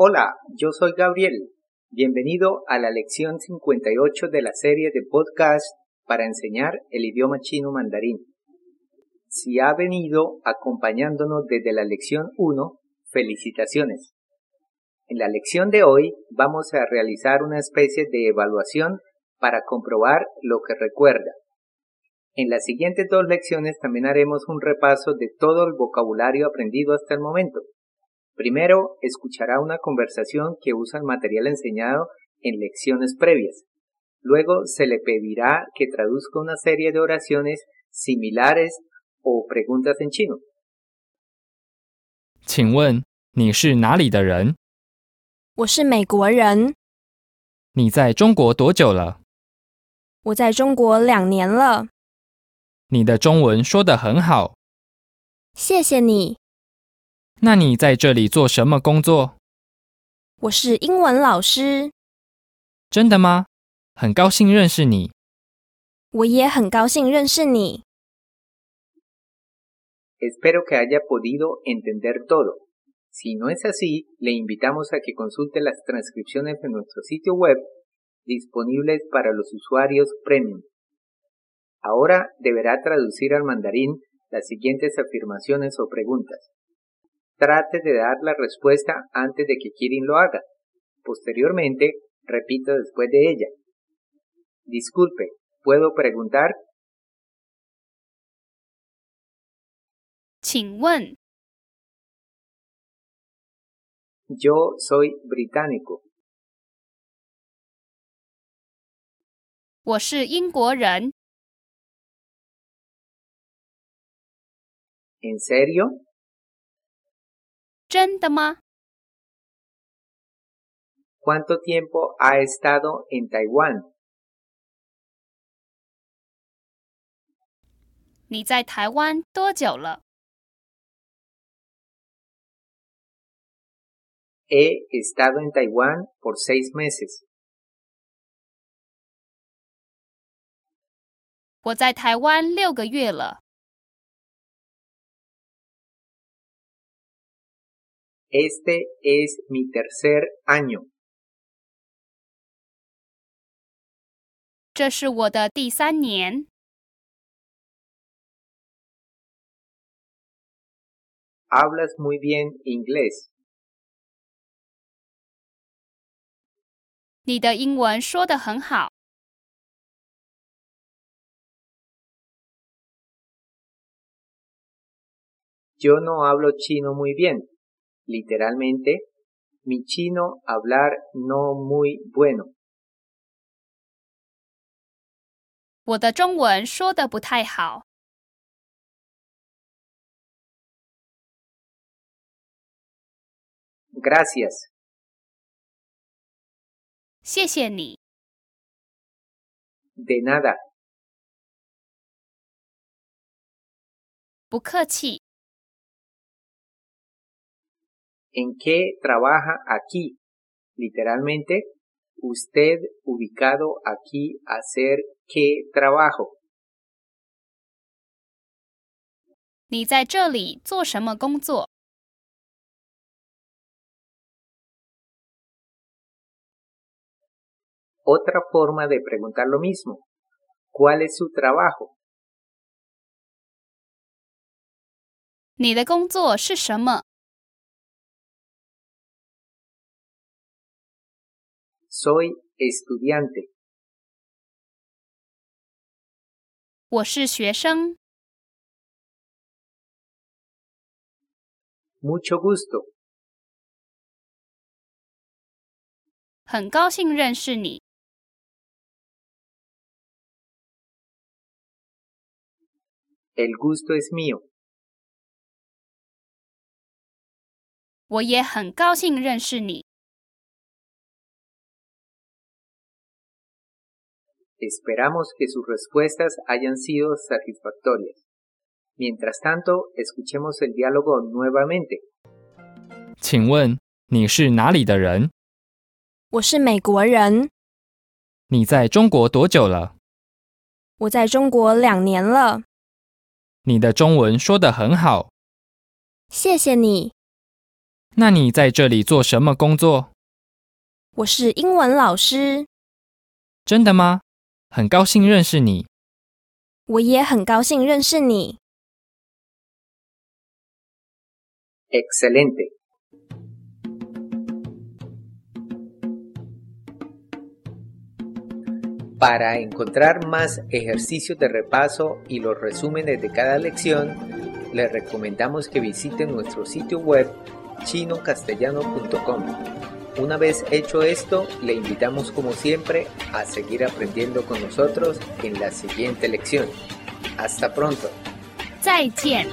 Hola, yo soy Gabriel. Bienvenido a la lección 58 de la serie de podcast para enseñar el idioma chino mandarín. Si ha venido acompañándonos desde la lección 1, felicitaciones. En la lección de hoy vamos a realizar una especie de evaluación para comprobar lo que recuerda. En las siguientes dos lecciones también haremos un repaso de todo el vocabulario aprendido hasta el momento. Primero, escuchará una conversación que usa el material enseñado en lecciones previas. Luego se le pedirá que traduzca una serie de oraciones similares o preguntas en chino. 请问你是哪里的人？我是美国人，你在中国多久了？我在中国两年了，你的中文说得很好。谢谢你。 那你在这里做什么工作？我是英文老师，真的吗？很高兴认识你。我也很高兴认识你。 Espero que haya podido entender todo. Si no es así, le invitamos a que consulte las transcripciones de nuestro sitio web disponibles para los usuarios premium. Ahora deberá traducir al mandarín las siguientes afirmaciones o preguntas. Trate de dar la respuesta antes de que Kirin lo haga. Posteriormente, repita después de ella. Disculpe, ¿puedo preguntar? 请问 Yo soy británico. 我是英国人， ¿En serio? 真的吗？¿Cuánto tiempo ha estado en Taiwán? 你在台湾多久了？He estado en Taiwán por seis meses. 我在台湾六个月了。Este es mi tercer año. 这是我的第三年。 Hablas muy bien inglés. 你的英文说得很好。 Yo no hablo chino muy bien. Literalmente, mi chino hablar no muy bueno. 我的中文说得不太好。 Gracias. 谢谢你， De nada. 不客气。 ¿En qué trabaja aquí? Literalmente, usted ubicado aquí hacer qué trabajo. 你在这里做什么工作？ Otra forma de preguntar lo mismo. ¿Cuál es su trabajo? 你的工作是什么？ Soy estudiante. 我是学生。 Mucho gusto. 很高兴认识你。 El gusto es mío. 我也很高兴认识你。 Esperamos que sus respuestas hayan sido satisfactorias. Mientras tanto, escuchemos el diálogo nuevamente. 请问你是哪里的人？我是美国人，你在中国多久了？我在中国两年了，你的中文说得很好。谢谢你。那你在这里做什么工作？我是英文老师。真的吗？很高兴认识你。我也很高兴认识你。 Excelente. Para encontrar más ejercicios de repaso y los resúmenes de cada lección, les recomendamos que visiten nuestro sitio web chinocastellano.com. Una vez hecho esto, le invitamos como siempre a seguir aprendiendo con nosotros en la siguiente lección. Hasta pronto. 再见。